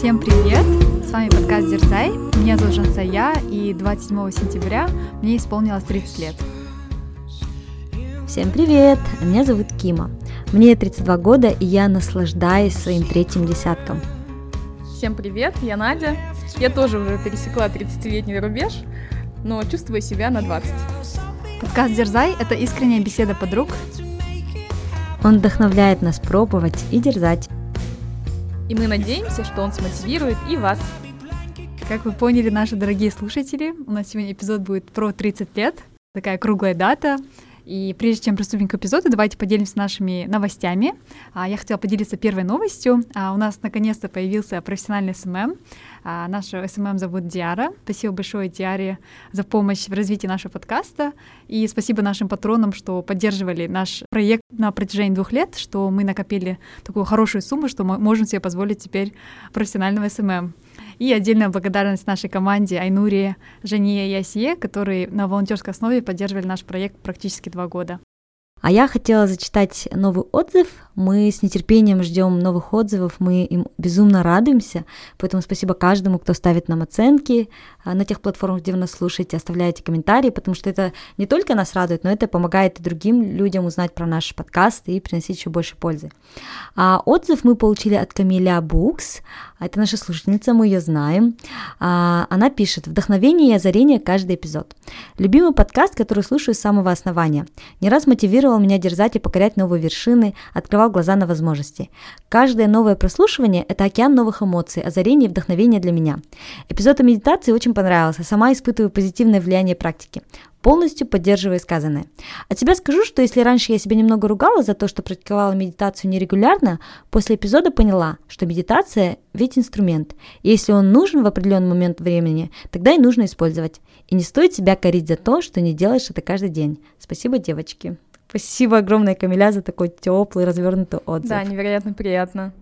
Всем привет! С вами подкаст Дерзай. Меня зовут Жансая, и 27 сентября мне исполнилось 30 лет. Всем привет! Меня зовут Кима. Мне 32 года, и я наслаждаюсь своим третьим десятком. Всем привет, я Надя. Я тоже уже пересекла 30-летний рубеж, но чувствую себя на 20. Подкаст Дерзай — это искренняя беседа подруг. Он вдохновляет нас пробовать и дерзать. И мы надеемся, что он смотивирует и вас. Как вы поняли, наши дорогие слушатели, у нас сегодня эпизод будет про 30 лет, такая круглая дата. И прежде чем приступим к эпизоду, давайте поделимся нашими новостями. А, я хотела поделиться первой новостью. А, у нас наконец-то появился профессиональный SMM. А, наша SMM зовут Диара. Спасибо большое Диаре за помощь в развитии нашего подкаста. И спасибо нашим патронам, что поддерживали наш проект на протяжении двух лет, что мы накопили такую хорошую сумму, что мы можем себе позволить теперь профессионального SMM. И отдельная благодарность нашей команде Айнуре, Жане и Асие, которые на волонтерской основе поддерживали наш проект практически два года. А я хотела зачитать новый отзыв. Мы с нетерпением ждем новых отзывов, мы им безумно радуемся. Поэтому спасибо каждому, кто ставит нам оценки а, на тех платформах, где вы нас слушаете, оставляете комментарии, потому что это не только нас радует, но это помогает и другим людям узнать про наш подкаст и приносить еще больше пользы. А отзыв мы получили от Камиля Букс. Это наша слушательница, мы ее знаем. А, она пишет «Вдохновение и озарение каждый эпизод. Любимый подкаст, который слушаю с самого основания. Не раз мотивировал меня дерзать и покорять новые вершины, открывал глаза на возможности. Каждое новое прослушивание – это океан новых эмоций, озарений и вдохновения для меня. Эпизод о медитации очень понравился, сама испытываю позитивное влияние практики полностью поддерживаю сказанное. От себя скажу, что если раньше я себя немного ругала за то, что практиковала медитацию нерегулярно, после эпизода поняла, что медитация ведь инструмент, и если он нужен в определенный момент времени, тогда и нужно использовать. И не стоит себя корить за то, что не делаешь это каждый день. Спасибо, девочки. Спасибо огромное, Камиля, за такой теплый, развернутый отзыв. Да, невероятно приятно.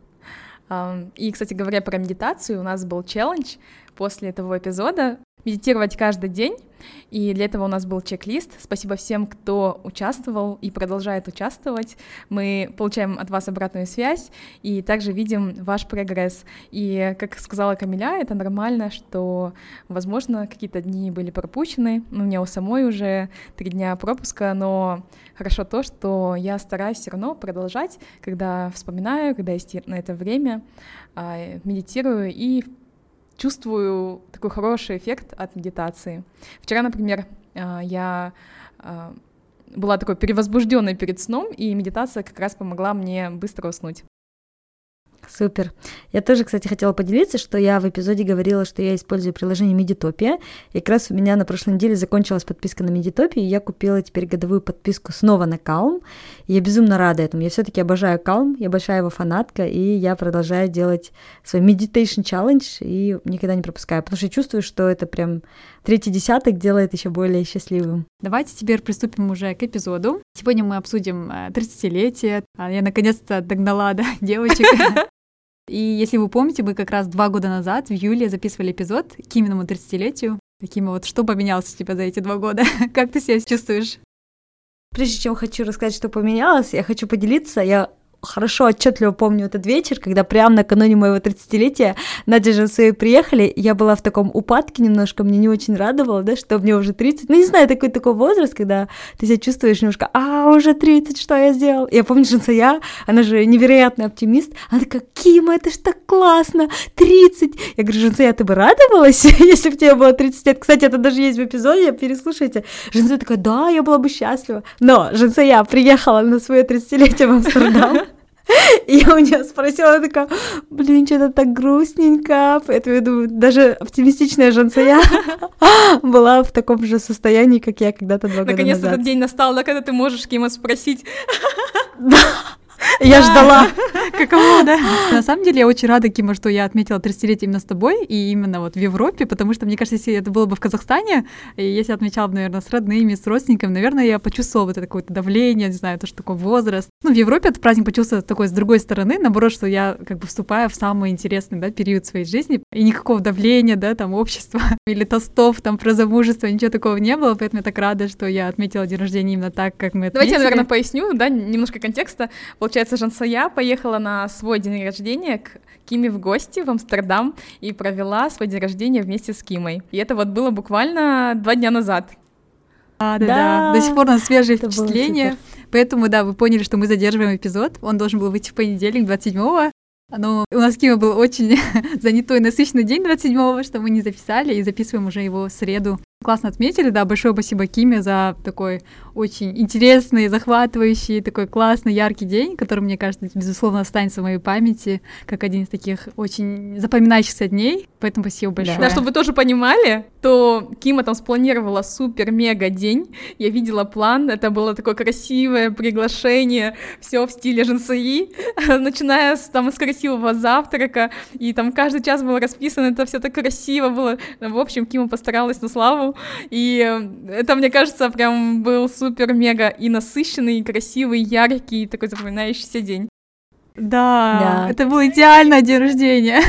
И, кстати говоря, про медитацию, у нас был челлендж после этого эпизода медитировать каждый день. И для этого у нас был чек-лист. Спасибо всем, кто участвовал и продолжает участвовать. Мы получаем от вас обратную связь и также видим ваш прогресс. И, как сказала Камиля, это нормально, что, возможно, какие-то дни были пропущены. У меня у самой уже три дня пропуска, но хорошо то, что я стараюсь все равно продолжать, когда вспоминаю, когда есть на это время, а, медитирую и чувствую такой хороший эффект от медитации. Вчера, например, а, я а, была такой перевозбужденной перед сном, и медитация как раз помогла мне быстро уснуть. Супер. Я тоже, кстати, хотела поделиться, что я в эпизоде говорила, что я использую приложение Медитопия. И как раз у меня на прошлой неделе закончилась подписка на Медитопию, и я купила теперь годовую подписку снова на Calm. И я безумно рада этому. Я все-таки обожаю Calm, я большая его фанатка, и я продолжаю делать свой Meditation Challenge и никогда не пропускаю, потому что я чувствую, что это прям третий десяток делает еще более счастливым. Давайте теперь приступим уже к эпизоду. Сегодня мы обсудим 30-летие. А я наконец-то догнала да, девочек И если вы помните, мы как раз два года назад, в июле, записывали эпизод к именному 30-летию. Таким вот, что поменялось у тебя за эти два года? как ты себя чувствуешь? Прежде чем хочу рассказать, что поменялось, я хочу поделиться. Я хорошо, отчетливо помню этот вечер, когда прямо накануне моего 30-летия Надя же свои приехали, я была в таком упадке немножко, мне не очень радовало, да, что мне уже 30, ну не знаю, такой такой возраст, когда ты себя чувствуешь немножко, а, уже 30, что я сделал? Я помню, что я, она же невероятный оптимист, она такая, Кима, это ж так классно, 30. Я говорю, Женция, ты бы радовалась, если бы тебе было 30 лет? Кстати, это даже есть в эпизоде, переслушайте. Женция такая, да, я была бы счастлива. Но Женция приехала на свое 30-летие в Амстердам, и я у нее спросила, она такая, блин, что-то так грустненько. Поэтому я думаю, даже оптимистичная Жансая была в таком же состоянии, как я когда-то два года назад. Наконец-то этот день настал, да, когда ты можешь Кима спросить. Да. Я ждала. Каково, да? На самом деле, я очень рада, Кима, что я отметила 30-летие именно с тобой, и именно вот в Европе, потому что, мне кажется, если это было бы в Казахстане, и если отмечала бы, наверное, с родными, с родственниками, наверное, я почувствовала вот это какое-то давление, не знаю, то, что такой возраст. Ну, в Европе этот праздник почувствовал такой с другой стороны, наоборот, что я как бы вступаю в самый интересный, да, период своей жизни, и никакого давления, да, там, общества или тостов, там, про замужество, ничего такого не было, поэтому я так рада, что я отметила день рождения именно так, как мы отметили. Давайте я, наверное, поясню, да, немножко контекста. Получается, Жансая поехала на свой день рождения к Киме в гости в Амстердам и провела свой день рождения вместе с Кимой. И это вот было буквально два дня назад. А, да, да, да. До сих пор у нас свежие это впечатления. Поэтому, да, вы поняли, что мы задерживаем эпизод. Он должен был выйти в понедельник, 27-го. Но у нас Кима был очень занятой, насыщенный день 27-го, что мы не записали, и записываем уже его в среду. Классно отметили, да, большое спасибо Киме за такой очень интересный, захватывающий, такой классный, яркий день, который, мне кажется, безусловно, останется в моей памяти как один из таких очень запоминающихся дней. Поэтому спасибо большое. Да, чтобы вы тоже понимали, то Кима там спланировала супер-мега день. Я видела план, это было такое красивое приглашение, все в стиле женсаи, начиная с, там, с красивого завтрака, и там каждый час было расписано, это все так красиво было. В общем, Кима постаралась на славу, и это, мне кажется, прям был супер супер-мега и насыщенный, и красивый, и яркий, и такой запоминающийся день. Да, да, это был идеальный день рождения.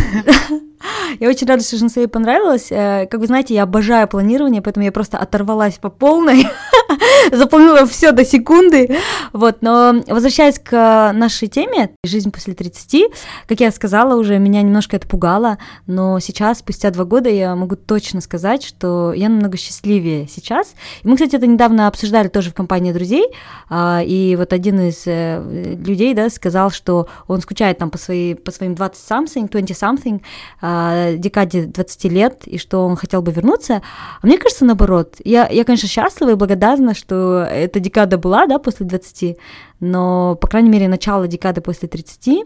Я очень рада, что Жансей понравилось. Э, как вы знаете, я обожаю планирование, поэтому я просто оторвалась по полной, заполнила все до секунды. Вот, но возвращаясь к нашей теме «Жизнь после 30», как я сказала уже, меня немножко это пугало, но сейчас, спустя два года, я могу точно сказать, что я намного счастливее сейчас. И мы, кстати, это недавно обсуждали тоже в компании друзей, а, и вот один из э, людей, да, сказал, что он скучает там по, своей, по своим 20-something, 20-something, а, декаде 20 лет, и что он хотел бы вернуться. А мне кажется, наоборот. Я, я конечно, счастлива и благодарна, что эта декада была, да, после 20, но, по крайней мере, начало декады после 30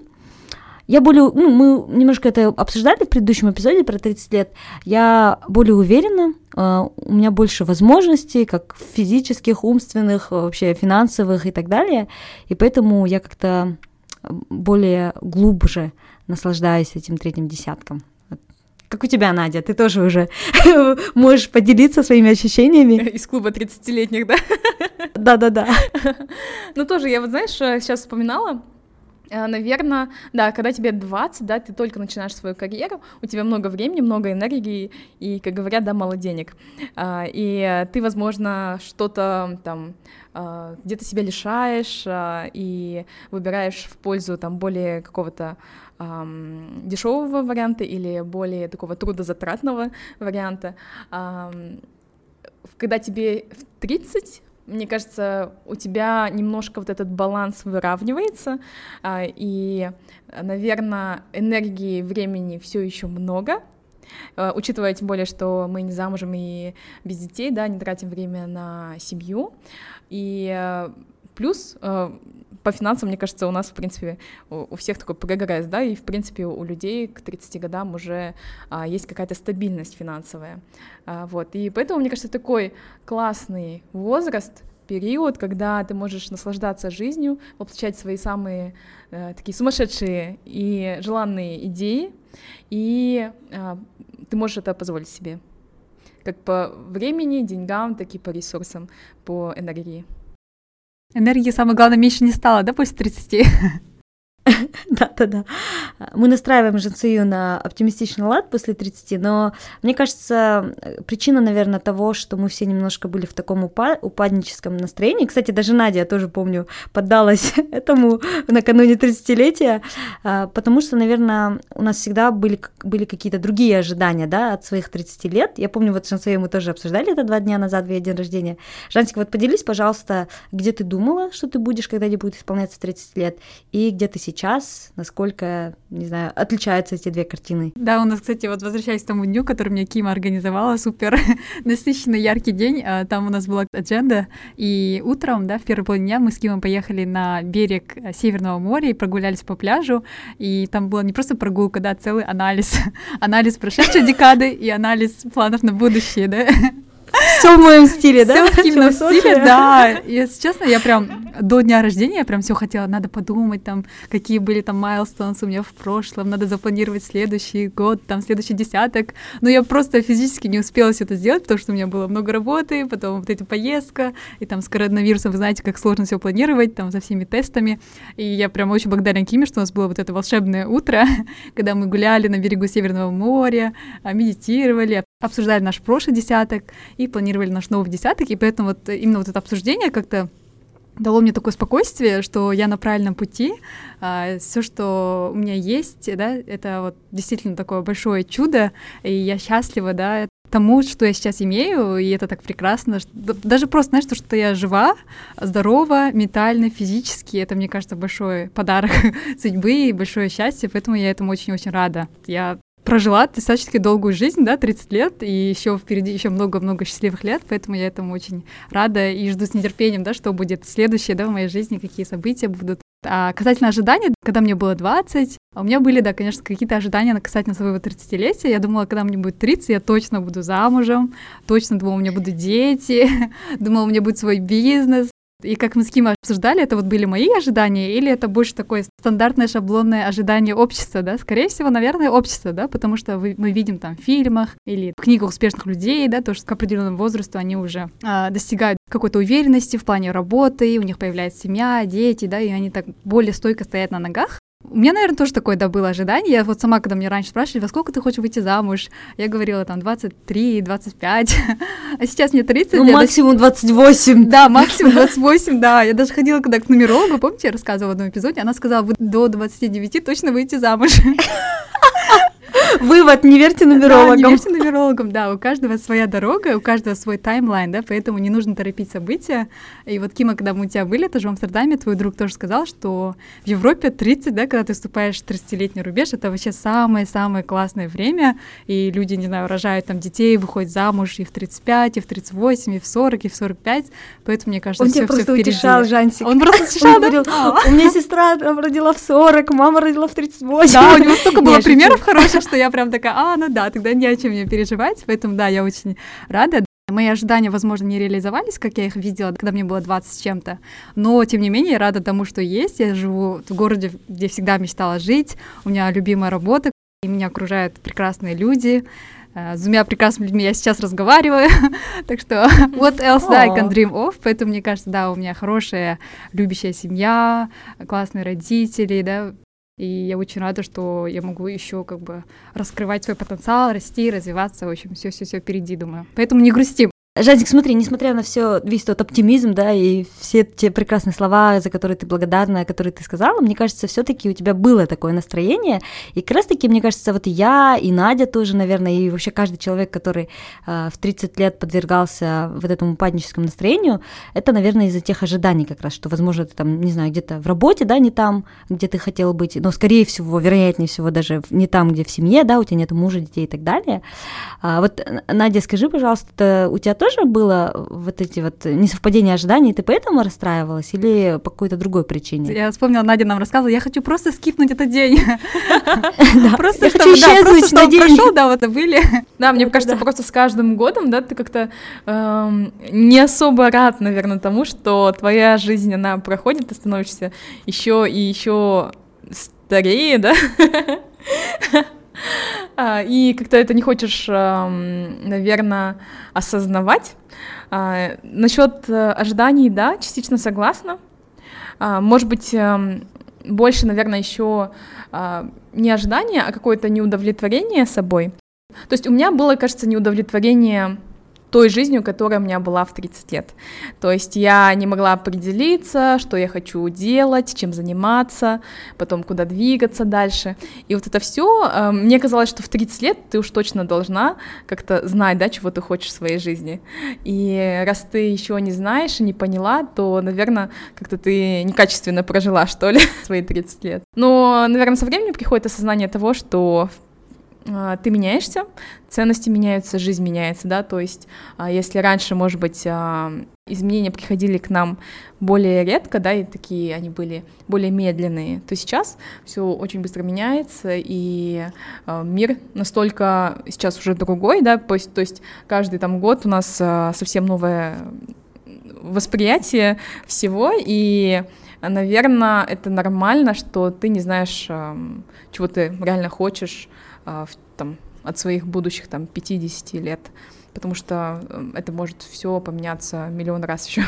я более, ну, мы немножко это обсуждали в предыдущем эпизоде про 30 лет. Я более уверена, а, у меня больше возможностей, как физических, умственных, вообще финансовых и так далее. И поэтому я как-то более глубже наслаждаюсь этим третьим десятком. Как у тебя, Надя? Ты тоже уже можешь поделиться своими ощущениями. Из клуба 30-летних, да? Да-да-да. Ну, тоже, я вот, знаешь, сейчас вспоминала, э, наверное, да, когда тебе 20, да, ты только начинаешь свою карьеру, у тебя много времени, много энергии и, как говорят, да, мало денег. А, и ты, возможно, что-то там а, где-то себя лишаешь а, и выбираешь в пользу там более какого-то эм, дешевого варианта или более такого трудозатратного варианта. Эм, когда тебе в 30, мне кажется, у тебя немножко вот этот баланс выравнивается, э, и, наверное, энергии, времени все еще много, Uh, учитывая тем более, что мы не замужем и без детей, да, не тратим время на семью, и uh, плюс uh, по финансам, мне кажется, у нас, в принципе, у всех такой прогресс, да, и, в принципе, у людей к 30 годам уже а, есть какая-то стабильность финансовая, а, вот, и поэтому, мне кажется, такой классный возраст, период, когда ты можешь наслаждаться жизнью, воплощать свои самые э, такие сумасшедшие и желанные идеи, и э, ты можешь это позволить себе, как по времени, деньгам, так и по ресурсам, по энергии. Энергии, самое главное, меньше не стало, да, после 30? Да-да-да. Мы настраиваем Жансию на оптимистичный лад после 30, но мне кажется, причина, наверное, того, что мы все немножко были в таком упа- упадническом настроении. Кстати, даже Надя, я тоже помню, поддалась этому накануне 30-летия, а, потому что, наверное, у нас всегда были, были какие-то другие ожидания, да, от своих 30 лет. Я помню, вот с Жансией мы тоже обсуждали это два дня назад, в ее день рождения. Жансик, вот поделись, пожалуйста, где ты думала, что ты будешь, когда тебе будет исполняться 30 лет, и где ты сейчас, насколько, не знаю, отличаются эти две картины. Да, у нас, кстати, вот возвращаясь к тому дню, который мне Кима организовала, супер насыщенный, яркий день, а, там у нас была адженда, и утром, да, в первый половине дня мы с Кимом поехали на берег а, Северного моря и прогулялись по пляжу, и там была не просто прогулка, да, целый анализ, анализ прошедшей декады и анализ планов на будущее, да. Все в моем стиле, да? Все в Кимином стиле, да. Если честно, я прям до дня рождения я прям все хотела, надо подумать, там, какие были там майлстоунс у меня в прошлом, надо запланировать следующий год, там, следующий десяток. Но я просто физически не успела все это сделать, потому что у меня было много работы, потом вот эта поездка, и там с коронавирусом, вы знаете, как сложно все планировать, там, за всеми тестами. И я прям очень благодарна Киме, что у нас было вот это волшебное утро, когда мы гуляли на берегу Северного моря, а, медитировали, обсуждали наш прошлый десяток и планировали наш новый десяток, и поэтому вот именно вот это обсуждение как-то дало мне такое спокойствие, что я на правильном пути. А, все, что у меня есть, да, это вот действительно такое большое чудо, и я счастлива, да, тому, что я сейчас имею, и это так прекрасно. Что, даже просто, знаешь, то, что я жива, здорова, ментально, физически, это, мне кажется, большой подарок судьбы и большое счастье, поэтому я этому очень-очень рада. Я прожила достаточно долгую жизнь, да, 30 лет, и еще впереди еще много-много счастливых лет, поэтому я этому очень рада и жду с нетерпением, да, что будет следующее, да, в моей жизни, какие события будут. А касательно ожиданий, когда мне было 20, у меня были, да, конечно, какие-то ожидания касательно своего 30-летия. Я думала, когда мне будет 30, я точно буду замужем, точно думала, у меня будут дети, думала, у меня будет свой бизнес, и как мы с Ким обсуждали, это вот были мои ожидания, или это больше такое стандартное шаблонное ожидание общества, да? Скорее всего, наверное, общество, да, потому что вы, мы видим там в фильмах или в книгах успешных людей, да, то, что к определенному возрасту они уже а, достигают какой-то уверенности в плане работы, у них появляется семья, дети, да, и они так более стойко стоят на ногах. У меня, наверное, тоже такое, да, было ожидание. Я вот сама, когда мне раньше спрашивали, во сколько ты хочешь выйти замуж, я говорила там 23, 25, а сейчас мне 30. Ну, максимум 28. Да, максимум 28, да. Я даже ходила когда к нумерологу, помните, я рассказывала в одном эпизоде, она сказала, вы до 29 точно выйти замуж. Вывод, не верьте нумерологам. Да, не верьте нумерологам, да, у каждого своя дорога, у каждого свой таймлайн, да, поэтому не нужно торопить события. И вот, Кима, когда мы у тебя были, тоже в Амстердаме, твой друг тоже сказал, что в Европе 30, да, когда ты вступаешь в 30-летний рубеж, это вообще самое-самое классное время, и люди, не знаю, рожают там детей, выходят замуж и в 35, и в 38, и в 40, и в 45, поэтому, мне кажется, Он все тебя просто впереди. утешал, Жансик. Он просто утешал, да? говорил, у меня сестра родила в 40, мама родила в 38. Да, у него столько было примеров хороших, что я прям такая, а, ну да, тогда не о чем мне переживать, поэтому да, я очень рада. Мои ожидания, возможно, не реализовались, как я их видела, когда мне было 20 с чем-то, но, тем не менее, я рада тому, что есть. Я живу в городе, где всегда мечтала жить, у меня любимая работа, и меня окружают прекрасные люди, Э, С двумя прекрасными людьми я сейчас разговариваю, так что what else I can dream of, поэтому мне кажется, да, у меня хорошая, любящая семья, классные родители, да, и я очень рада, что я могу еще как бы раскрывать свой потенциал, расти, развиваться, в общем, все-все-все впереди, думаю. Поэтому не грустим. Жадик, смотри, несмотря на все, весь тот оптимизм, да, и все те прекрасные слова, за которые ты благодарна, которые ты сказала, мне кажется, все-таки у тебя было такое настроение. И как раз-таки, мне кажется, вот я, и Надя тоже, наверное, и вообще каждый человек, который э, в 30 лет подвергался вот этому упадническому настроению, это, наверное, из-за тех ожиданий как раз, что, возможно, ты там, не знаю, где-то в работе, да, не там, где ты хотел быть, но, скорее всего, вероятнее всего, даже не там, где в семье, да, у тебя нет мужа, детей и так далее. А, вот, Надя, скажи, пожалуйста, у тебя тоже было вот эти вот несовпадения ожиданий, ты поэтому расстраивалась или по какой-то другой причине? Я вспомнила, Надя нам рассказывала, я хочу просто скипнуть этот день. Просто чтобы, прошел, да, вот были. Да, мне кажется, просто с каждым годом, да, ты как-то эм, не особо рад, наверное, тому, что твоя жизнь, она проходит, ты становишься еще и еще старее, да, и как-то это не хочешь, наверное, осознавать. А, Насчет э, ожиданий, да, частично согласна. А, Может быть, эм, больше, наверное, еще не ожидание, а какое-то неудовлетворение собой. То есть у меня было, кажется, неудовлетворение той жизнью, которая у меня была в 30 лет. То есть я не могла определиться, что я хочу делать, чем заниматься, потом куда двигаться дальше. И вот это все, мне казалось, что в 30 лет ты уж точно должна как-то знать, да, чего ты хочешь в своей жизни. И раз ты еще не знаешь и не поняла, то, наверное, как-то ты некачественно прожила, что ли, свои 30 лет. Но, наверное, со временем приходит осознание того, что а, ты меняешься, ценности меняются, жизнь меняется, да, то есть а, если раньше, может быть, а, изменения приходили к нам более редко, да, и такие они были более медленные, то сейчас все очень быстро меняется, и мир настолько сейчас уже другой, да, то есть, то есть каждый там год у нас совсем новое восприятие всего, и наверное, это нормально, что ты не знаешь, чего ты реально хочешь, а, там, от своих будущих там 50 лет, потому что э, это может все поменяться миллион раз еще.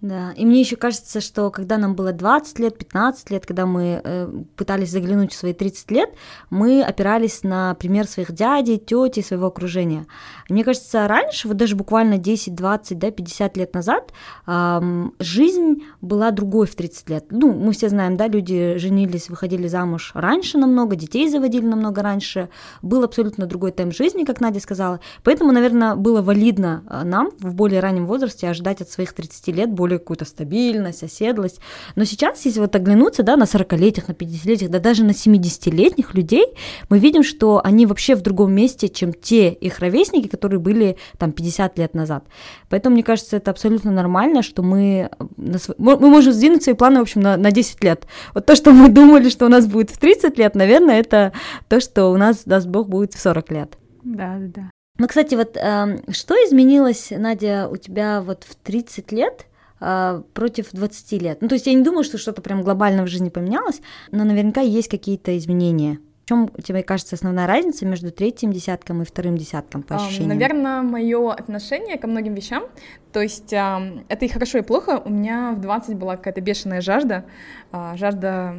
Да, и мне еще кажется, что когда нам было 20 лет, 15 лет, когда мы э, пытались заглянуть в свои 30 лет, мы опирались на пример своих дядей, тети, своего окружения. И мне кажется, раньше, вот даже буквально 10, 20, да, 50 лет назад, э, жизнь была другой в 30 лет. Ну, мы все знаем, да, люди женились, выходили замуж раньше намного, детей заводили намного раньше, был абсолютно другой темп жизни, как Надя сказала. Поэтому, наверное, было валидно э, нам в более раннем возрасте ожидать от своих 30 лет более более какую-то стабильность, оседлость. Но сейчас, если вот оглянуться, да, на 40-летних, на 50-летних, да даже на 70-летних людей, мы видим, что они вообще в другом месте, чем те их ровесники, которые были там 50 лет назад. Поэтому, мне кажется, это абсолютно нормально, что мы, мы можем сдвинуть свои планы, в общем, на, на 10 лет. Вот то, что мы думали, что у нас будет в 30 лет, наверное, это то, что у нас, даст Бог, будет в 40 лет. Да, да, да. Ну, кстати, вот э, что изменилось, Надя, у тебя вот в 30 лет э, против 20 лет. Ну, то есть я не думаю, что что-то прям глобально в жизни поменялось, но наверняка есть какие-то изменения. В чем тебе кажется основная разница между третьим десятком и вторым десятком по ощущениям? Наверное, мое отношение ко многим вещам. То есть это и хорошо, и плохо. У меня в 20 была какая-то бешеная жажда, а, жажда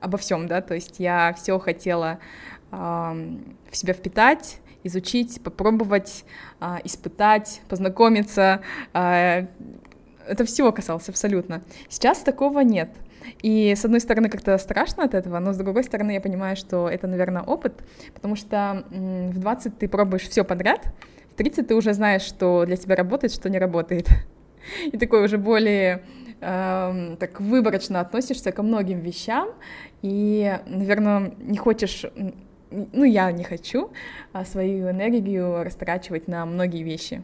обо всем, да, то есть я все хотела в себя впитать, изучить, попробовать, а, испытать, познакомиться, а, это всего касалось абсолютно. Сейчас такого нет. И с одной стороны как-то страшно от этого, но с другой стороны я понимаю, что это, наверное, опыт, потому что в 20 ты пробуешь все подряд, в 30 ты уже знаешь, что для тебя работает, что не работает. И такой уже более э, так выборочно относишься ко многим вещам, и, наверное, не хочешь ну, я не хочу а, свою энергию растрачивать на многие вещи.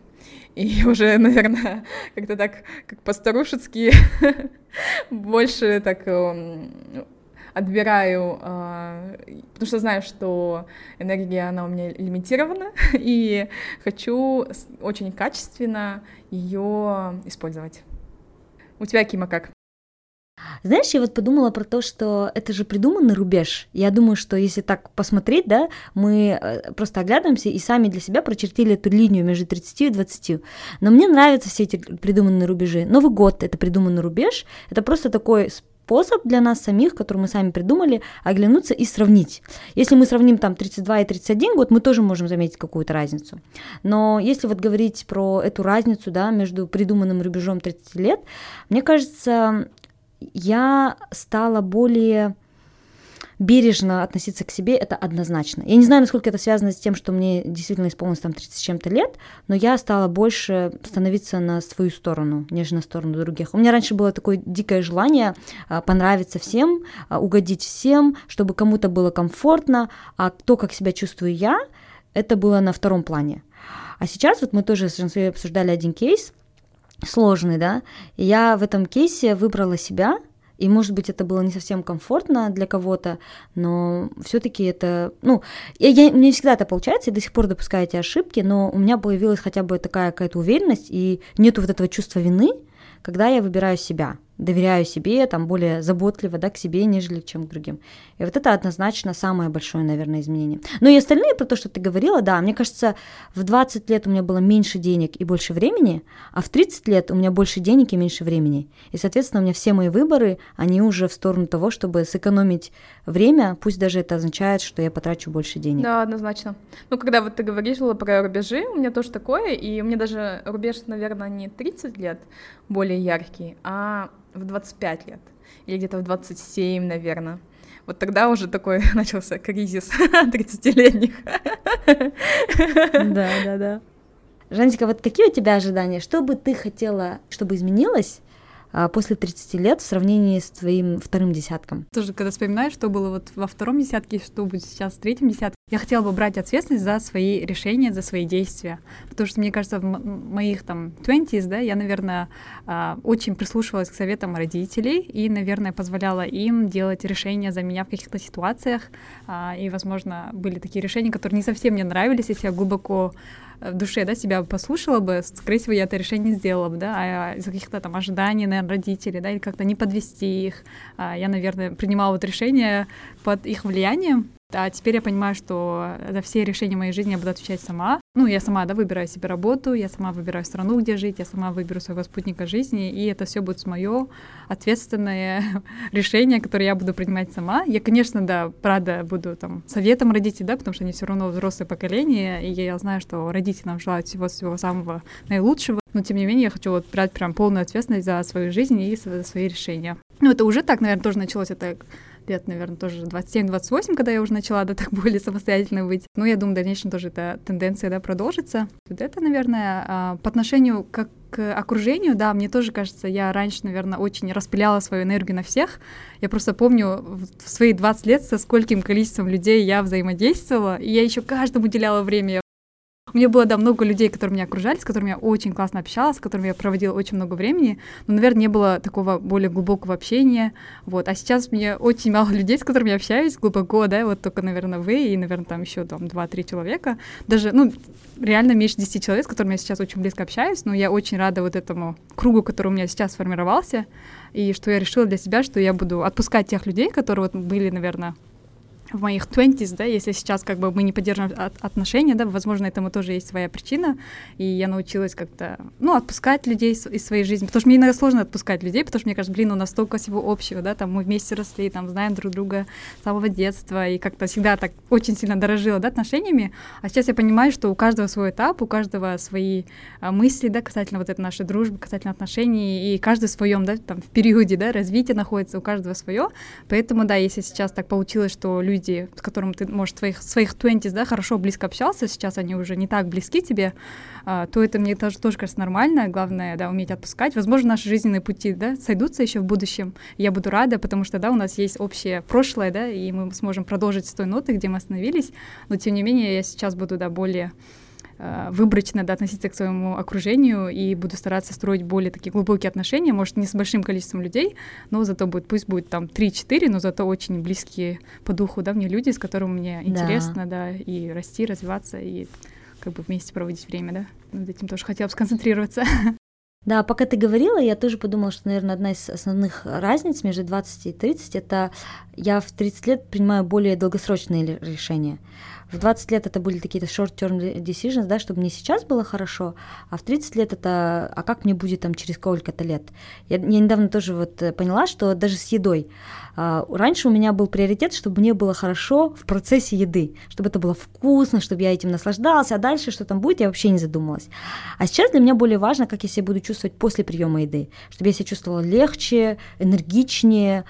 И уже, наверное, как-то так, как по-старушечски, больше так эм, отбираю, а, потому что знаю, что энергия, она у меня лимитирована, и хочу очень качественно ее использовать. У тебя, Кима, как? Знаешь, я вот подумала про то, что это же придуманный рубеж. Я думаю, что если так посмотреть, да, мы э, просто оглядываемся и сами для себя прочертили эту линию между 30 и 20. Но мне нравятся все эти придуманные рубежи. Новый год — это придуманный рубеж, это просто такой способ для нас самих, который мы сами придумали, оглянуться и сравнить. Если мы сравним там 32 и 31 год, мы тоже можем заметить какую-то разницу. Но если вот говорить про эту разницу, да, между придуманным рубежом 30 лет, мне кажется, я стала более бережно относиться к себе, это однозначно. Я не знаю, насколько это связано с тем, что мне действительно исполнилось там 30 с чем-то лет, но я стала больше становиться на свою сторону, нежели на сторону других. У меня раньше было такое дикое желание а, понравиться всем, а, угодить всем, чтобы кому-то было комфортно, а то, как себя чувствую я, это было на втором плане. А сейчас вот мы тоже с Жансуей обсуждали один кейс – сложный, да. Я в этом кейсе выбрала себя, и, может быть, это было не совсем комфортно для кого-то, но все-таки это, ну, я, я, мне всегда это получается, я до сих пор допускаю эти ошибки, но у меня появилась хотя бы такая какая-то уверенность, и нету вот этого чувства вины, когда я выбираю себя доверяю себе, там более заботливо, да, к себе, нежели чем к другим. И вот это однозначно самое большое, наверное, изменение. Но и остальные, про то, что ты говорила, да, мне кажется, в 20 лет у меня было меньше денег и больше времени, а в 30 лет у меня больше денег и меньше времени. И, соответственно, у меня все мои выборы, они уже в сторону того, чтобы сэкономить время, пусть даже это означает, что я потрачу больше денег. Да, однозначно. Ну, когда вот ты говорила про рубежи, у меня тоже такое, и у меня даже рубеж, наверное, не 30 лет более яркий, а в 25 лет, или где-то в 27, наверное. Вот тогда уже такой начался кризис 30-летних. Да, да, да. Жансика, вот какие у тебя ожидания? Что бы ты хотела, чтобы изменилось после 30 лет в сравнении с твоим вторым десятком? Тоже, когда вспоминаешь, что было вот во втором десятке, что будет сейчас в третьем десятке, я хотела бы брать ответственность за свои решения, за свои действия. Потому что, мне кажется, в моих там 20s, да, я, наверное, а, очень прислушивалась к советам родителей и, наверное, позволяла им делать решения за меня в каких-то ситуациях. А, и, возможно, были такие решения, которые не совсем мне нравились, если я глубоко в душе, да, себя послушала бы, скорее всего, я это решение сделала бы, да, а из-за каких-то там ожиданий, наверное, родителей, да, или как-то не подвести их, а я, наверное, принимала вот решение под их влиянием, а теперь я понимаю, что за все решения моей жизни я буду отвечать сама. Ну, я сама, да, выбираю себе работу, я сама выбираю страну, где жить, я сама выберу своего спутника жизни, и это все будет мое ответственное решение, которое я буду принимать сама. Я, конечно, да, правда, буду там советом родителей, да, потому что они все равно взрослое поколение, и я знаю, что родители нам желают всего-всего самого наилучшего, но тем не менее я хочу вот брать прям полную ответственность за свою жизнь и за свои решения. Ну, это уже так, наверное, тоже началось, это лет, наверное, тоже 27-28, когда я уже начала, да, так более самостоятельно быть. Но я думаю, в дальнейшем тоже эта тенденция, да, продолжится. Вот это, наверное, а, по отношению как к окружению, да, мне тоже кажется, я раньше, наверное, очень распыляла свою энергию на всех. Я просто помню в свои 20 лет, со скольким количеством людей я взаимодействовала, и я еще каждому уделяла время. У меня было, да, много людей, которые меня окружали, с которыми я очень классно общалась, с которыми я проводила очень много времени, но, наверное, не было такого более глубокого общения, вот. А сейчас мне очень мало людей, с которыми я общаюсь глубоко, да, вот только, наверное, вы и, наверное, там еще там 2-3 человека, даже, ну, реально меньше 10 человек, с которыми я сейчас очень близко общаюсь, но я очень рада вот этому кругу, который у меня сейчас сформировался, и что я решила для себя, что я буду отпускать тех людей, которые вот были, наверное, в моих 20s, да, если сейчас как бы мы не поддерживаем от, отношения, да, возможно, этому тоже есть своя причина, и я научилась как-то, ну, отпускать людей из своей жизни, потому что мне иногда сложно отпускать людей, потому что мне кажется, блин, у нас столько всего общего, да, там мы вместе росли, там знаем друг друга с самого детства, и как-то всегда так очень сильно дорожила, да, отношениями, а сейчас я понимаю, что у каждого свой этап, у каждого свои а, мысли, да, касательно вот этой нашей дружбы, касательно отношений, и каждый в своем, да, там, в периоде, да, развития находится, у каждого свое, поэтому, да, если сейчас так получилось, что люди люди, с которыми ты, может, своих, своих 20 да, хорошо, близко общался, сейчас они уже не так близки тебе, а, то это мне тоже, тоже кажется нормально. Главное, да, уметь отпускать. Возможно, наши жизненные пути, да, сойдутся еще в будущем. Я буду рада, потому что, да, у нас есть общее прошлое, да, и мы сможем продолжить с той ноты, где мы остановились. Но, тем не менее, я сейчас буду, да, более выборочно да, относиться к своему окружению и буду стараться строить более такие глубокие отношения, может, не с большим количеством людей, но зато будет, пусть будет там 3-4, но зато очень близкие по духу, да, мне люди, с которыми мне да. интересно, да, и расти, развиваться, и как бы вместе проводить время, да. Над этим тоже хотела бы сконцентрироваться. Да, пока ты говорила, я тоже подумала, что, наверное, одна из основных разниц между 20 и 30 это я в 30 лет принимаю более долгосрочные решения. В 20 лет это были какие-то short-term decisions, да, чтобы мне сейчас было хорошо, а в 30 лет это, а как мне будет там через сколько-то лет. Я, я недавно тоже вот э, поняла, что даже с едой, а, раньше у меня был приоритет, чтобы мне было хорошо в процессе еды, чтобы это было вкусно, чтобы я этим наслаждался, а дальше что там будет, я вообще не задумалась. А сейчас для меня более важно, как я себя буду чувствовать после приема еды, чтобы я себя чувствовала легче, энергичнее,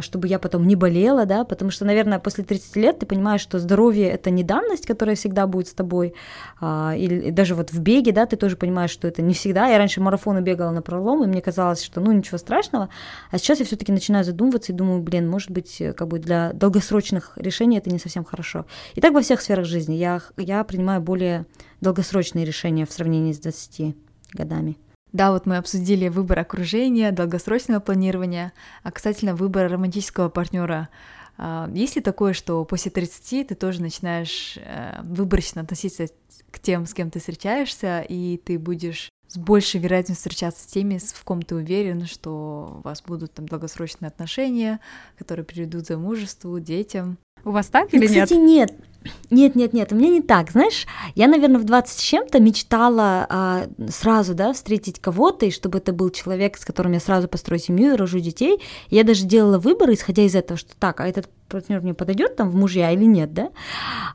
чтобы я потом не болела, да, потому что, наверное, после 30 лет ты понимаешь, что здоровье это не данность, которая всегда будет с тобой, а, или даже вот в беге, да, ты тоже понимаешь, что это не всегда. Я раньше марафоны бегала на пролом, и мне казалось, что ну ничего страшного, а сейчас я все-таки начинаю задумываться и думаю, блин, может быть, э, как бы для долгосрочных решений это не совсем хорошо. И так во всех сферах жизни я, я принимаю более долгосрочные решения в сравнении с 20 годами. Да, вот мы обсудили выбор окружения, долгосрочного планирования, а касательно выбора романтического партнера. А, есть ли такое, что после 30 ты тоже начинаешь э, выборочно относиться к тем, с кем ты встречаешься, и ты будешь с большей вероятностью встречаться с теми, в ком ты уверен, что у вас будут там долгосрочные отношения, которые приведут к замужеству, детям. У вас так ну, или кстати, нет? нет. Нет, нет, нет, у меня не так, знаешь, я, наверное, в 20 с чем-то мечтала а, сразу, да, встретить кого-то, и чтобы это был человек, с которым я сразу построю семью и рожу детей. Я даже делала выбор, исходя из этого, что так, а этот партнер мне подойдет там в мужья или нет, да?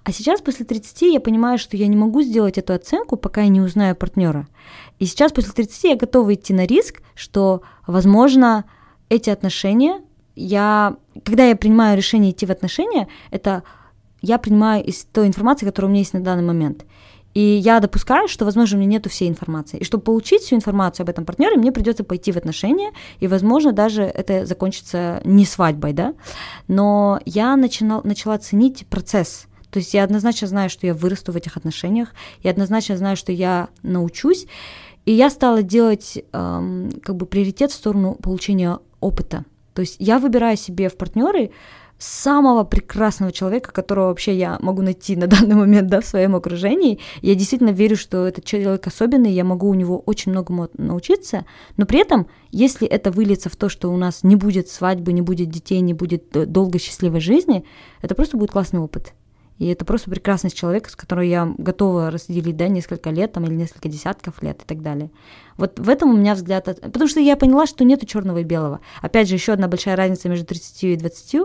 А сейчас после 30 я понимаю, что я не могу сделать эту оценку, пока я не узнаю партнера. И сейчас после 30 я готова идти на риск, что, возможно, эти отношения, я, когда я принимаю решение идти в отношения, это я принимаю из той информации, которая у меня есть на данный момент. И я допускаю, что, возможно, у меня нету всей информации. И чтобы получить всю информацию об этом партнере, мне придется пойти в отношения, и, возможно, даже это закончится не свадьбой, да. Но я начинал, начала ценить процесс. То есть я однозначно знаю, что я вырасту в этих отношениях, я однозначно знаю, что я научусь, и я стала делать эм, как бы приоритет в сторону получения опыта. То есть я выбираю себе в партнеры самого прекрасного человека, которого вообще я могу найти на данный момент да, в своем окружении. Я действительно верю, что этот человек особенный, я могу у него очень многому научиться, но при этом, если это выльется в то, что у нас не будет свадьбы, не будет детей, не будет долгой счастливой жизни, это просто будет классный опыт. И это просто прекрасность человека, с которой я готова разделить, да, несколько лет там, или несколько десятков лет и так далее. Вот в этом у меня взгляд... Потому что я поняла, что нету черного и белого. Опять же, еще одна большая разница между 30 и 20.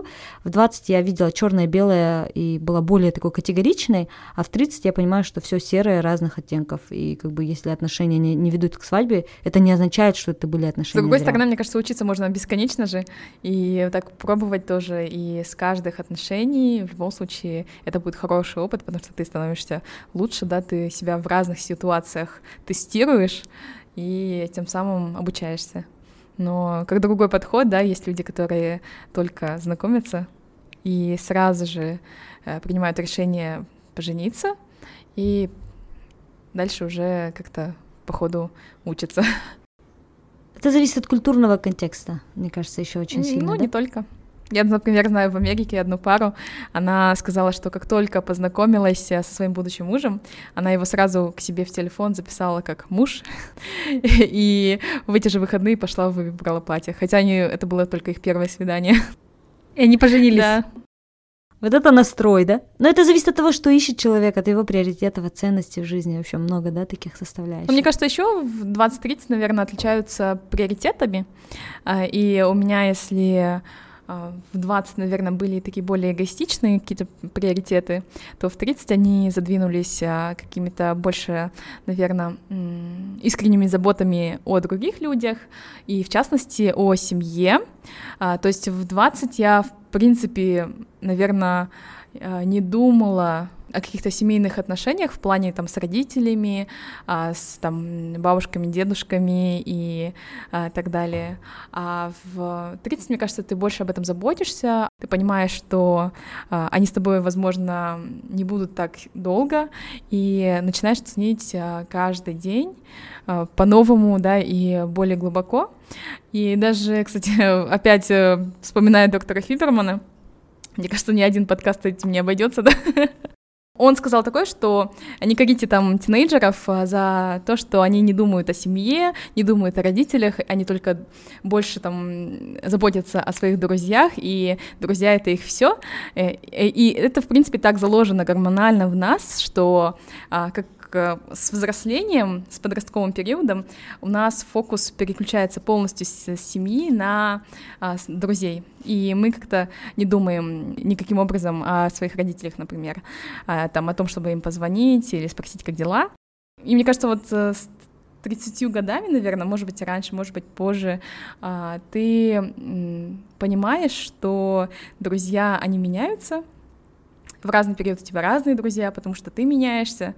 В 20 я видела черное и белое и была более такой категоричной, а в 30 я понимаю, что все серое разных оттенков. И как бы если отношения не, не ведут к свадьбе, это не означает, что это были отношения. С другой зря. стороны, мне кажется, учиться можно бесконечно же. И так пробовать тоже. И с каждых отношений, в любом случае, это будет хороший опыт, потому что ты становишься лучше, да, ты себя в разных ситуациях тестируешь, и тем самым обучаешься. Но как другой подход, да, есть люди, которые только знакомятся и сразу же э, принимают решение пожениться, и дальше уже как-то по ходу учатся. Это зависит от культурного контекста, мне кажется, еще очень сильно. Ну, да? не только. Я, например, знаю в Америке одну пару, она сказала, что как только познакомилась э, со своим будущим мужем, она его сразу к себе в телефон записала как муж, и в эти же выходные пошла выбрала платье, хотя они, это было только их первое свидание. И они поженились. Да. Вот это настрой, да? Но это зависит от того, что ищет человек, от его приоритетов, от ценностей в жизни. Вообще много, да, таких составляющих. Мне кажется, еще в 20-30, наверное, отличаются приоритетами. А, и у меня, если в 20, наверное, были такие более эгоистичные какие-то приоритеты, то в 30 они задвинулись а, какими-то больше, наверное, искренними заботами о других людях и, в частности, о семье. А, то есть в 20 я, в принципе, наверное, не думала о каких-то семейных отношениях в плане там с родителями, а, с там бабушками, дедушками и а, так далее. А в 30, мне кажется, ты больше об этом заботишься, ты понимаешь, что а, они с тобой, возможно, не будут так долго, и начинаешь ценить а, каждый день а, по-новому, да, и более глубоко. И даже, кстати, опять э, вспоминая доктора Фибермана, мне кажется, ни один подкаст этим не обойдется, да? Он сказал такое, что не корите там тинейджеров а, за то, что они не думают о семье, не думают о родителях, они только больше там заботятся о своих друзьях, и друзья — это их все. Э, и это, в принципе, так заложено гормонально в нас, что а, как с взрослением, с подростковым периодом у нас фокус переключается полностью с семьи на а, друзей. И мы как-то не думаем никаким образом о своих родителях, например, а, там, о том, чтобы им позвонить или спросить, как дела. И мне кажется, вот э, с 30 годами, наверное, может быть, раньше, может быть, позже, а, ты понимаешь, что друзья, они меняются, в разный период у тебя разные друзья, потому что ты меняешься,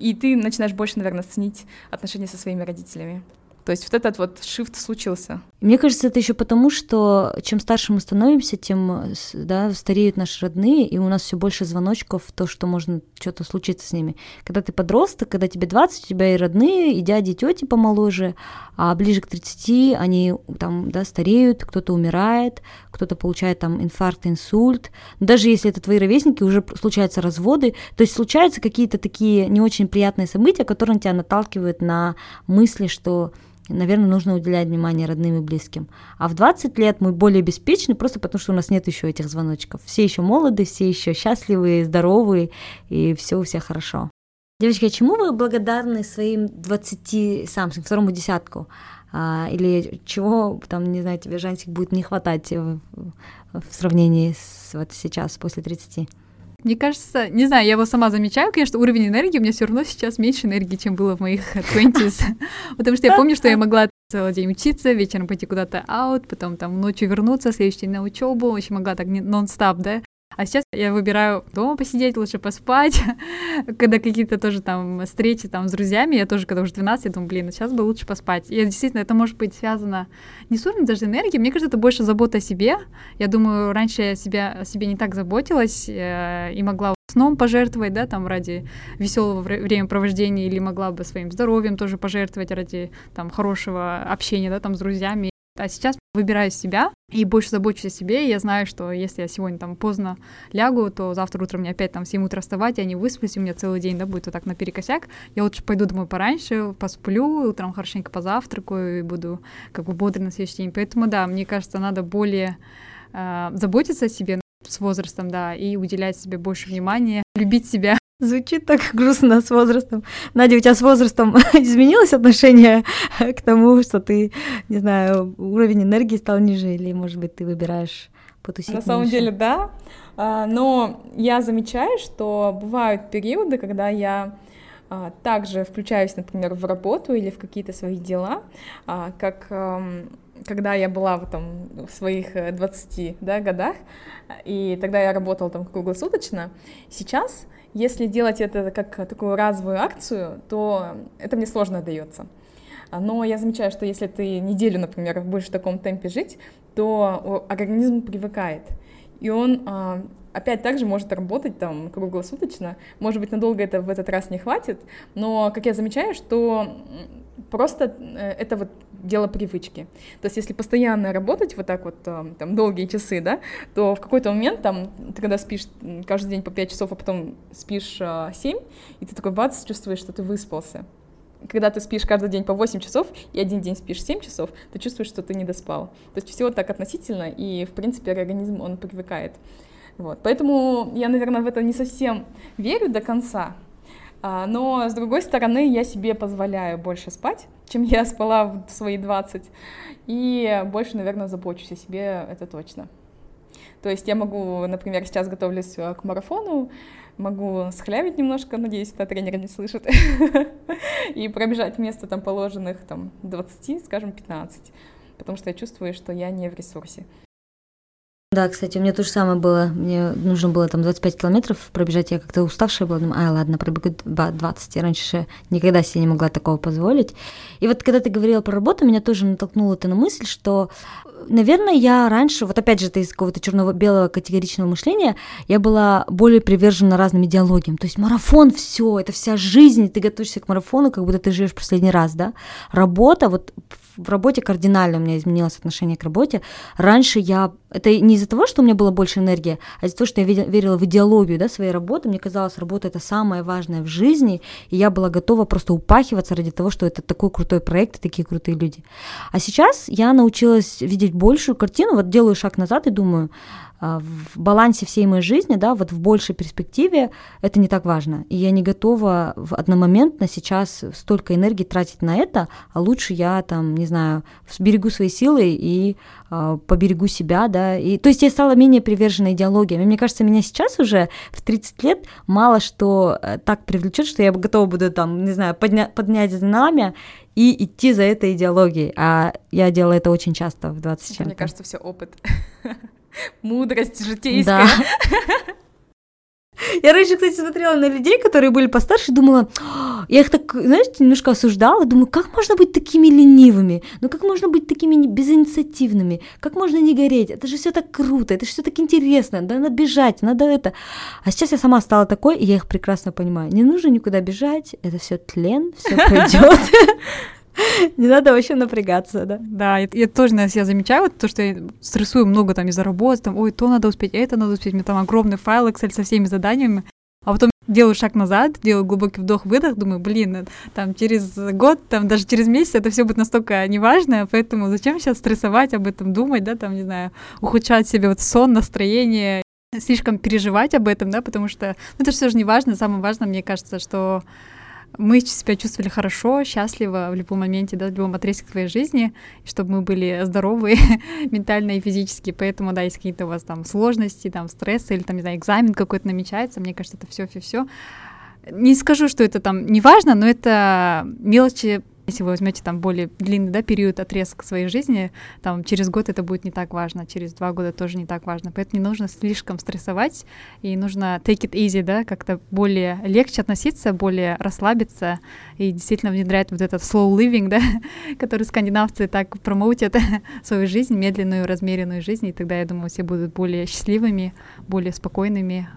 и ты начинаешь больше, наверное, ценить отношения со своими родителями. То есть вот этот вот shift случился. Мне кажется, это еще потому, что чем старше мы становимся, тем да, стареют наши родные, и у нас все больше звоночков, то, что можно что-то случиться с ними. Когда ты подросток, когда тебе 20, у тебя и родные, и дяди, и тети помоложе, а ближе к 30 они там, да, стареют, кто-то умирает, кто-то получает там инфаркт, инсульт. Даже если это твои ровесники, уже случаются разводы, то есть случаются какие-то такие не очень приятные события, которые тебя наталкивают на мысли, что наверное, нужно уделять внимание родным и близким. А в 20 лет мы более беспечны, просто потому что у нас нет еще этих звоночков. Все еще молоды, все еще счастливые, здоровые, и все у всех хорошо. Девочки, а чему вы благодарны своим 20 самым, второму десятку? А, или чего там, не знаю, тебе, Жансик, будет не хватать в, в сравнении с вот сейчас, после 30? Мне кажется, не знаю, я его сама замечаю, конечно, уровень энергии у меня все равно сейчас меньше энергии, чем было в моих 20s, потому что я помню, что я могла целый день учиться, вечером пойти куда-то аут, потом там ночью вернуться, следующий день на учебу, очень могла так нон-стоп, да, а сейчас я выбираю дома посидеть, лучше поспать. когда какие-то тоже там встречи там с друзьями, я тоже, когда уже 12, я думаю, блин, сейчас бы лучше поспать. И действительно, это может быть связано не с уровнем даже энергии, мне кажется, это больше забота о себе. Я думаю, раньше я себя, о себе не так заботилась э, и могла сном пожертвовать, да, там ради веселого времяпровождения, или могла бы своим здоровьем тоже пожертвовать ради там хорошего общения, да, там с друзьями А сейчас выбираю себя и больше забочусь о себе. И я знаю, что если я сегодня там поздно лягу, то завтра утром мне опять там в 7 утра вставать, я не высплюсь, у меня целый день, да, будет вот так наперекосяк. Я лучше пойду домой пораньше, посплю, утром хорошенько позавтракаю и буду как бы бодрый на следующий день. Поэтому, да, мне кажется, надо более э, заботиться о себе с возрастом, да, и уделять себе больше внимания, любить себя, Звучит так грустно с возрастом. Надя, у тебя с возрастом изменилось отношение к тому, что ты, не знаю, уровень энергии стал ниже, или, может быть, ты выбираешь потусить На самом меньше? деле, да. А, но я замечаю, что бывают периоды, когда я а, также включаюсь, например, в работу или в какие-то свои дела, а, как когда я была в, там, в своих 20 э, да, годах, и тогда я работала там круглосуточно. Сейчас если делать это как такую разовую акцию, то это мне сложно дается. Но я замечаю, что если ты неделю, например, будешь в таком темпе жить, то организм привыкает. И он а, опять также может работать там круглосуточно. Может быть, надолго это в этот раз не хватит, но, как я замечаю, что просто э, это вот дело привычки. То есть если постоянно работать вот так вот э, там долгие часы, да, то в какой-то момент там ты когда спишь каждый день по 5 часов, а потом спишь 7, э, и ты такой бац, чувствуешь, что ты выспался. Когда ты спишь каждый день по 8 часов и один день спишь 7 часов, ты чувствуешь, что ты не доспал. То есть все так относительно, и, в принципе, организм, он привыкает. Вот. Поэтому я, наверное, в это не совсем верю до конца, а, но, с другой стороны, я себе позволяю больше спать, чем я спала в свои 20, и больше, наверное, забочусь о себе, это точно. То есть я могу, например, сейчас готовлюсь э, к марафону, могу схлявить немножко, надеюсь, это тренер не слышит, и пробежать вместо там положенных там 20, скажем, 15, потому что я чувствую, что я не в ресурсе. Да, кстати, у меня то же самое было. Мне нужно было там 25 километров пробежать. Я как-то уставшая была. Думаю, а, ладно, пробегу 20. Я раньше никогда себе не могла такого позволить. И вот когда ты говорила про работу, меня тоже натолкнуло это на мысль, что, наверное, я раньше, вот опять же, это из какого-то черного-белого категоричного мышления, я была более привержена разным идеологиям. То есть марафон, все, это вся жизнь, ты готовишься к марафону, как будто ты живешь последний раз, да. Работа, вот в работе кардинально у меня изменилось отношение к работе. Раньше я... Это не из-за того, что у меня была больше энергии, а из-за того, что я верила в идеологию да, своей работы. Мне казалось, работа — это самое важное в жизни, и я была готова просто упахиваться ради того, что это такой крутой проект и такие крутые люди. А сейчас я научилась видеть большую картину, вот делаю шаг назад и думаю, в балансе всей моей жизни, да, вот в большей перспективе это не так важно. И я не готова в одномоментно сейчас столько энергии тратить на это, а лучше я там, не знаю, сберегу свои силы и э, поберегу себя, да. И, то есть я стала менее привержена идеологиям. И мне кажется, меня сейчас уже в 30 лет мало что э, так привлечет, что я готова буду там, не знаю, подня- поднять знамя и идти за этой идеологией. А я делала это очень часто в 20 чем Мне кажется, все опыт. мудрость житейская. Да. Я раньше, кстати, смотрела на людей, которые были постарше, думала, я их так, знаешь, немножко осуждала, думаю, как можно быть такими ленивыми, ну как можно быть такими безинициативными, как можно не гореть, это же все так круто, это же все так интересно, да, надо бежать, надо это. А сейчас я сама стала такой, и я их прекрасно понимаю. Не нужно никуда бежать, это все тлен, все пройдет. Не надо вообще напрягаться, да. Да, я, я тоже на себя замечаю, вот то, что я стрессую много там из-за работы, там, ой, то надо успеть, это надо успеть, у меня там огромный файл Excel со всеми заданиями, а потом делаю шаг назад, делаю глубокий вдох-выдох, думаю, блин, э, там через год, там даже через месяц это все будет настолько неважно, поэтому зачем сейчас стрессовать об этом, думать, да, там, не знаю, ухудшать себе вот сон, настроение, слишком переживать об этом, да, потому что ну, это все же не важно, самое важное, мне кажется, что мы себя чувствовали хорошо, счастливо в любом моменте, да, в любом отрезке своей жизни, чтобы мы были здоровы ментально и физически. Поэтому, да, если какие-то у вас там сложности, там стрессы или там, не знаю, экзамен какой-то намечается, мне кажется, это все, все, все. Не скажу, что это там не важно, но это мелочи если вы возьмете там более длинный да, период отрезка своей жизни, там через год это будет не так важно, через два года тоже не так важно. Поэтому не нужно слишком стрессовать, и нужно take it easy, да, как-то более легче относиться, более расслабиться и действительно внедрять вот этот slow living, да, который скандинавцы так промоутят свою жизнь, медленную, размеренную жизнь, и тогда, я думаю, все будут более счастливыми, более спокойными,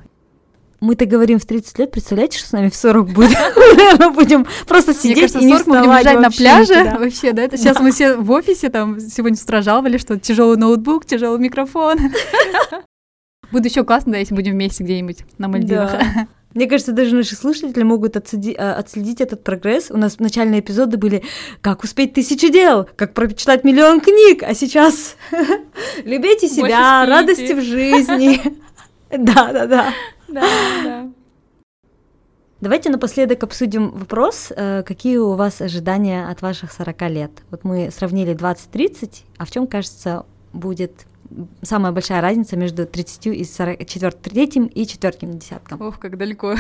Мы-то говорим в 30 лет, представляете, что с нами в 40 будет? Мы будем просто сидеть и не 40 мы будем лежать на пляже вообще, да? Это сейчас мы все в офисе, там сегодня с утра жаловали, что тяжелый ноутбук, тяжелый микрофон. Будет еще классно, да, если будем вместе где-нибудь на Мальдивах. Да. Мне кажется, даже наши слушатели могут отсуди- а, отследить этот прогресс. У нас начальные эпизоды были «Как успеть тысячу дел», «Как прочитать миллион книг», а сейчас «Любите себя». «Радости в жизни». Да-да-да. Да, да. Давайте напоследок обсудим вопрос, э, какие у вас ожидания от ваших 40 лет. Вот мы сравнили 20-30, а в чем, кажется, будет самая большая разница между 30 и 40, четвёр- третьим и четвертым десятком? Ох, как далеко.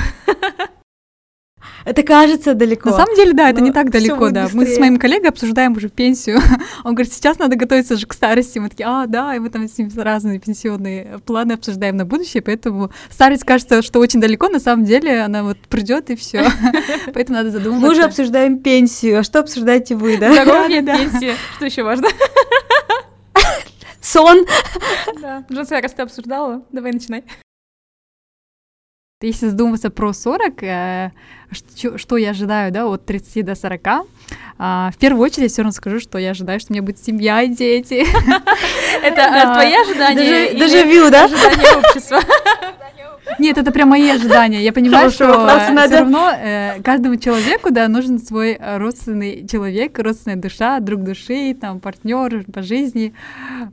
Это кажется далеко. На самом деле, да, это не так далеко, да. Мы с быстрее. моим коллегой обсуждаем уже пенсию. Он говорит, сейчас надо готовиться же к старости. Мы такие, а, да, и мы там с ним разные пенсионные планы обсуждаем на будущее, поэтому старость кажется, что очень далеко, на самом деле она вот придет и все. Поэтому надо задуматься. Мы уже обсуждаем пенсию, а что обсуждаете вы, да? Пенсия. Что еще важно? Сон. Да. Джонса, раз ты обсуждала, давай начинай. Если задуматься про 40, э, что, что я ожидаю, да, от 30 до 40, а, в первую очередь я все равно скажу, что я ожидаю, что у меня будет семья и дети. Это э, твои ожидания Дежавю, да? ожидания общества? Нет, это прям мои ожидания. Я понимаю, Хороший что вопрос, Надя. все равно э, каждому человеку, да, нужен свой э, родственный человек, родственная душа, друг души, там, партнер по жизни.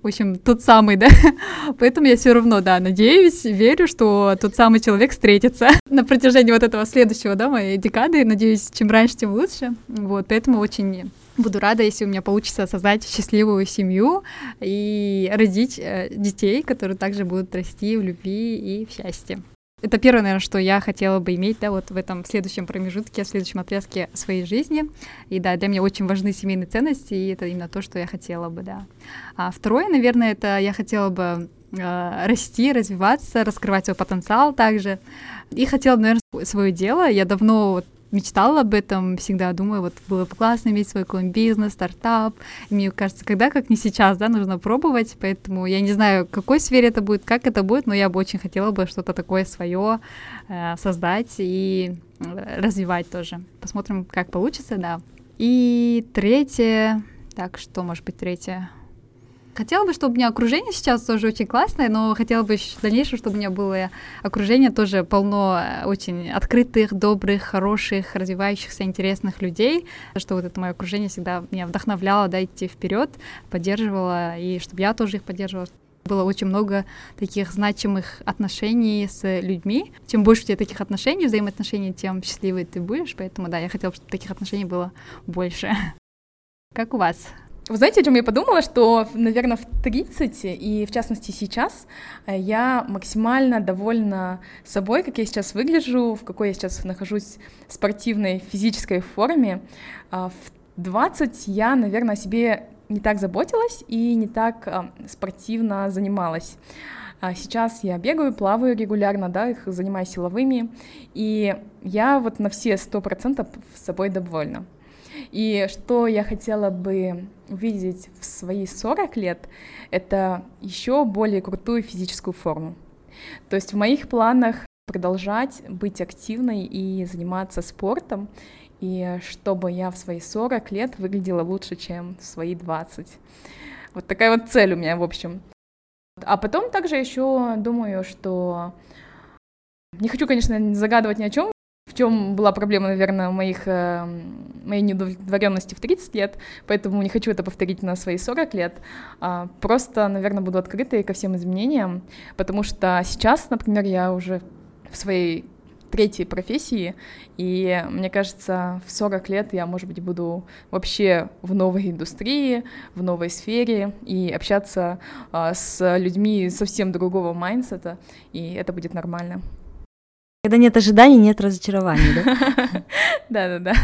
В общем, тот самый, да. Поэтому я все равно, да, надеюсь, верю, что тот самый человек встретится на протяжении вот этого следующего, да, моей декады. Надеюсь, чем раньше, тем лучше. Вот, поэтому очень Буду рада, если у меня получится создать счастливую семью и родить э, детей, которые также будут расти в любви и в счастье. Это первое, наверное, что я хотела бы иметь, да, вот в этом следующем промежутке, в следующем отрезке своей жизни. И да, для меня очень важны семейные ценности, и это именно то, что я хотела бы, да. А второе, наверное, это я хотела бы э, расти, развиваться, раскрывать свой потенциал также. И хотела, наверное, свое дело. Я давно вот мечтала об этом, всегда думаю, вот было бы классно иметь свой какой-нибудь бизнес, стартап. И мне кажется, когда, как не сейчас, да, нужно пробовать, поэтому я не знаю, в какой сфере это будет, как это будет, но я бы очень хотела бы что-то такое свое э, создать и э, развивать тоже. Посмотрим, как получится, да. И третье, так, что может быть третье? Хотела бы, чтобы у меня окружение сейчас тоже очень классное, но хотела бы в дальнейшем, чтобы у меня было окружение тоже полно э, очень открытых, добрых, хороших, развивающихся, интересных людей, что вот это мое окружение всегда меня вдохновляло, да, идти вперед, поддерживало, и чтобы я тоже их поддерживала. Было очень много таких значимых отношений с людьми. Чем больше у тебя таких отношений, взаимоотношений, тем счастливее ты будешь. Поэтому, да, я хотела, чтобы таких отношений было больше. Как у вас? Вы знаете, о чем я подумала, что, наверное, в 30, и в частности сейчас, э, я максимально довольна собой, как я сейчас выгляжу, в какой я сейчас нахожусь спортивной физической форме. А В 20 я, наверное, о себе не так заботилась и не так а, спортивно занималась. А Сейчас я бегаю, плаваю регулярно, да, их занимаюсь силовыми, и я вот на все сто процентов с собой довольна. И что я хотела бы увидеть в свои 40 лет, это еще более крутую физическую форму. То есть в моих планах продолжать быть активной и заниматься спортом, и чтобы я в свои 40 лет выглядела лучше, чем в свои 20. Вот такая вот цель у меня, в общем. А потом также еще думаю, что не хочу, конечно, загадывать ни о чем, в чем была проблема, наверное, моих, э, моей неудовлетворенности в 30 лет, поэтому не хочу это повторить на свои 40 лет. А, просто, наверное, буду открытой ко всем изменениям, потому что сейчас, например, я уже в своей третьей профессии, и мне кажется, в 40 лет я, может быть, буду вообще в новой индустрии, в новой сфере, и общаться а, с людьми совсем другого майндсета, и это будет нормально. Когда нет ожиданий, нет разочарований, да? Да-да-да.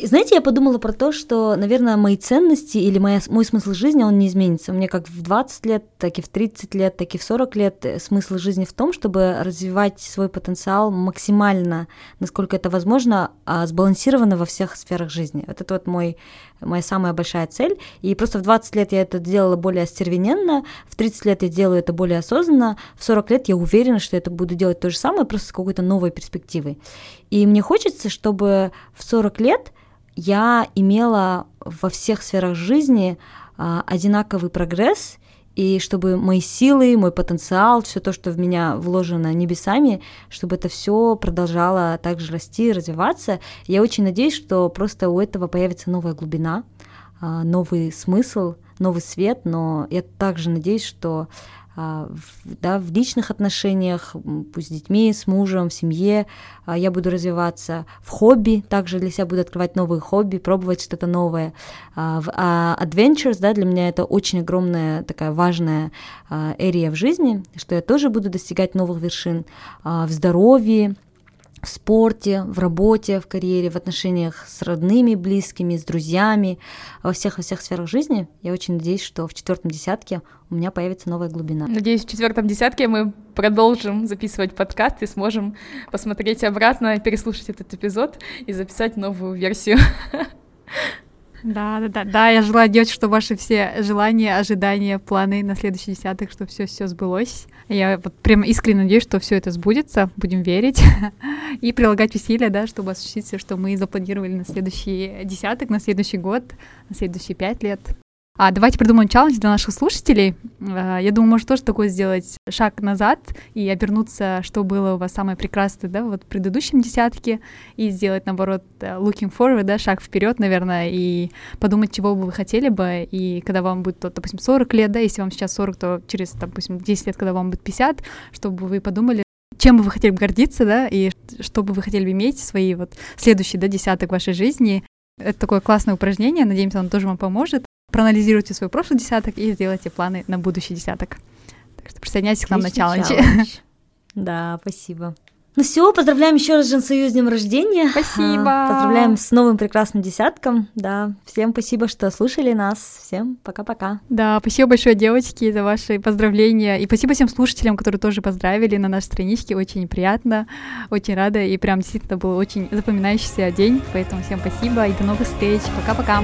Знаете, я подумала про то, что, наверное, мои ценности или моя, мой смысл жизни, он не изменится. У меня как в 20 лет, так и в 30 лет, так и в 40 лет э, смысл жизни в том, чтобы развивать свой потенциал максимально, насколько это возможно, а, сбалансированно во всех сферах жизни. Вот это вот мой, моя самая большая цель. И просто в 20 лет я это делала более остервененно, в 30 лет я делаю это более осознанно, в 40 лет я уверена, что это буду делать то же самое, просто с какой-то новой перспективой. И мне хочется, чтобы в 40 лет я имела во всех сферах жизни а, одинаковый прогресс, и чтобы мои силы, мой потенциал, все то, что в меня вложено небесами, чтобы это все продолжало также расти, развиваться. Я очень надеюсь, что просто у этого появится новая глубина, а, новый смысл, новый свет, но я также надеюсь, что да, в личных отношениях, пусть с детьми, с мужем, в семье, а, я буду развиваться в хобби, также для себя буду открывать новые хобби, пробовать что-то новое. А, в adventures, да, для меня это очень огромная такая важная эрия в жизни, что я тоже буду достигать новых вершин в здоровье, в спорте, в работе, в карьере, в отношениях с родными, близкими, с друзьями, во всех во всех сферах жизни. Я очень надеюсь, что в четвертом десятке у меня появится новая глубина. Надеюсь, в четвертом десятке мы продолжим записывать подкаст и сможем посмотреть обратно, переслушать этот эпизод и записать новую версию. Да, да, да, да, я желаю, девочки, чтобы ваши все желания, ожидания, планы на следующий десяток, чтобы все все сбылось. Я вот прям искренне надеюсь, что все это сбудется, будем верить и прилагать усилия, да, чтобы осуществить все, что мы запланировали на следующий десяток, на следующий год, на следующие пять лет. А давайте придумаем челлендж для наших слушателей. А, я думаю, может тоже такое сделать шаг назад и обернуться, что было у вас самое прекрасное, да, вот в предыдущем десятке, и сделать, наоборот, э, looking forward, да, шаг вперед, наверное, и подумать, чего бы вы хотели бы, и когда вам будет, допустим, 40 лет, да, если вам сейчас 40, то через, допустим, 10 лет, когда вам будет 50, чтобы вы подумали, чем бы вы хотели гордиться, да, и что бы вы хотели бы иметь свои вот следующий, да, десяток вашей жизни. Это такое классное упражнение, надеемся, оно тоже вам поможет проанализируйте свой прошлый десяток и сделайте планы на будущий десяток. Так что присоединяйтесь к нам на челлендже. Да, спасибо. Ну все, поздравляем еще раз Женсоюз с днем рождения. Спасибо. А, поздравляем с новым прекрасным десятком. Да, всем спасибо, что слушали нас. Всем пока-пока. Да, спасибо большое, девочки, за ваши поздравления. И спасибо всем слушателям, которые тоже поздравили на нашей страничке. Очень приятно, очень рада. И прям действительно был очень запоминающийся день. Поэтому всем спасибо и до новых встреч. Пока-пока.